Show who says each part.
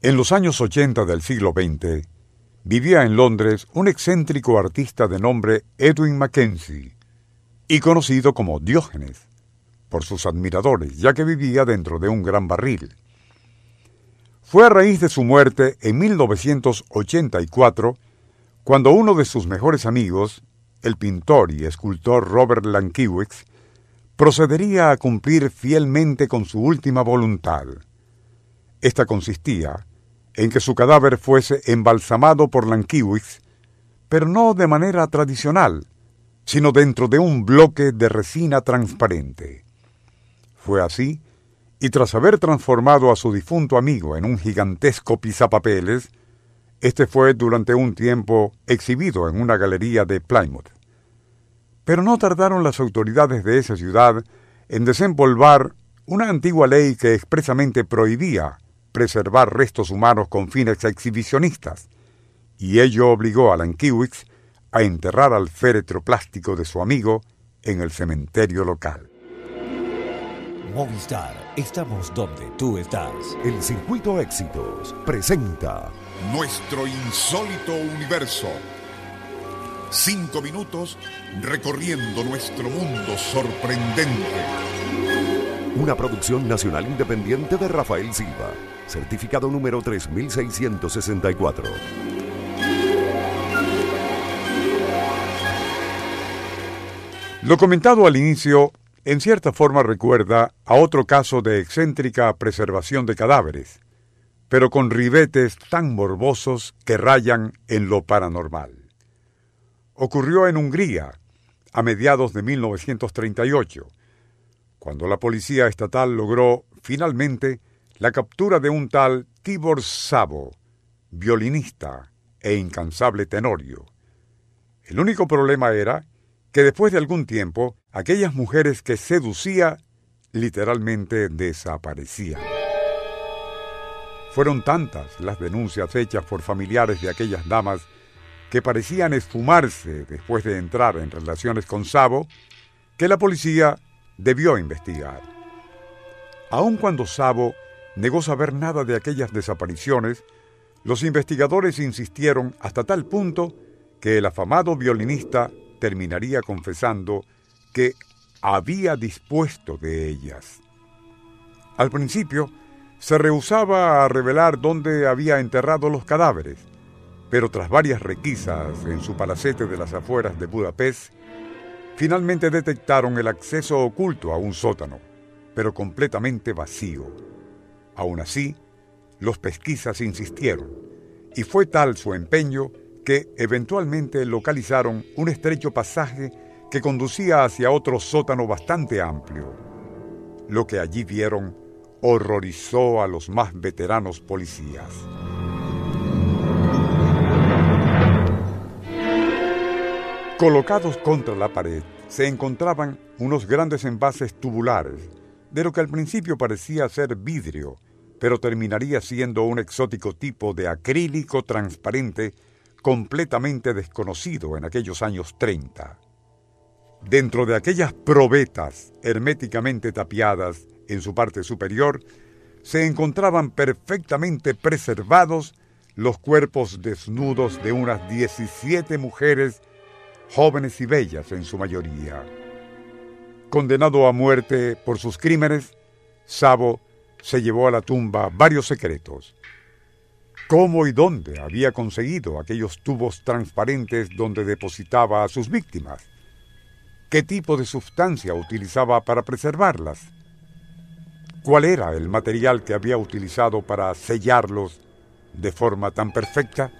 Speaker 1: En los años 80 del siglo XX, vivía en Londres un excéntrico artista de nombre Edwin Mackenzie, y conocido como Diógenes, por sus admiradores, ya que vivía dentro de un gran barril. Fue a raíz de su muerte en 1984 cuando uno de sus mejores amigos, el pintor y escultor Robert Lankiewicz, procedería a cumplir fielmente con su última voluntad. Esta consistía en que su cadáver fuese embalsamado por Lankiewicz, pero no de manera tradicional, sino dentro de un bloque de resina transparente. Fue así, y tras haber transformado a su difunto amigo en un gigantesco pisapapeles, este fue durante un tiempo exhibido en una galería de Plymouth. Pero no tardaron las autoridades de esa ciudad en desempolvar una antigua ley que expresamente prohibía preservar restos humanos con fines exhibicionistas, y ello obligó a Lankiewicz a enterrar al féretro plástico de su amigo en el cementerio local.
Speaker 2: Movistar, estamos donde tú estás. El Circuito Éxitos presenta
Speaker 3: Nuestro insólito universo. Cinco minutos recorriendo nuestro mundo sorprendente.
Speaker 2: Una producción nacional independiente de Rafael Silva certificado número 3664.
Speaker 1: Lo comentado al inicio, en cierta forma recuerda a otro caso de excéntrica preservación de cadáveres, pero con ribetes tan morbosos que rayan en lo paranormal. Ocurrió en Hungría, a mediados de 1938, cuando la policía estatal logró finalmente la captura de un tal Tibor Sabo, violinista e incansable tenorio. El único problema era que después de algún tiempo, aquellas mujeres que seducía literalmente desaparecían. Fueron tantas las denuncias hechas por familiares de aquellas damas que parecían esfumarse después de entrar en relaciones con Sabo, que la policía debió investigar. Aun cuando Sabo negó saber nada de aquellas desapariciones, los investigadores insistieron hasta tal punto que el afamado violinista terminaría confesando que había dispuesto de ellas. Al principio, se rehusaba a revelar dónde había enterrado los cadáveres, pero tras varias requisas en su palacete de las afueras de Budapest, finalmente detectaron el acceso oculto a un sótano, pero completamente vacío Aún así, los pesquisas insistieron, y fue tal su empeño que eventualmente localizaron un estrecho pasaje que conducía hacia otro sótano bastante amplio. Lo que allí vieron horrorizó a los más veteranos policías. Colocados contra la pared se encontraban unos grandes envases tubulares, de lo que al principio parecía ser vidrio, pero terminaría siendo un exótico tipo de acrílico transparente completamente desconocido en aquellos años 30. Dentro de aquellas probetas herméticamente tapiadas en su parte superior, se encontraban perfectamente preservados los cuerpos desnudos de unas 17 mujeres, jóvenes y bellas en su mayoría. Condenado a muerte por sus crímenes, Sabo se llevó a la tumba varios secretos. ¿Cómo y dónde había conseguido aquellos tubos transparentes donde depositaba a sus víctimas? ¿Qué tipo de sustancia utilizaba para preservarlas? ¿Cuál era el material que había utilizado para sellarlos de forma tan perfecta?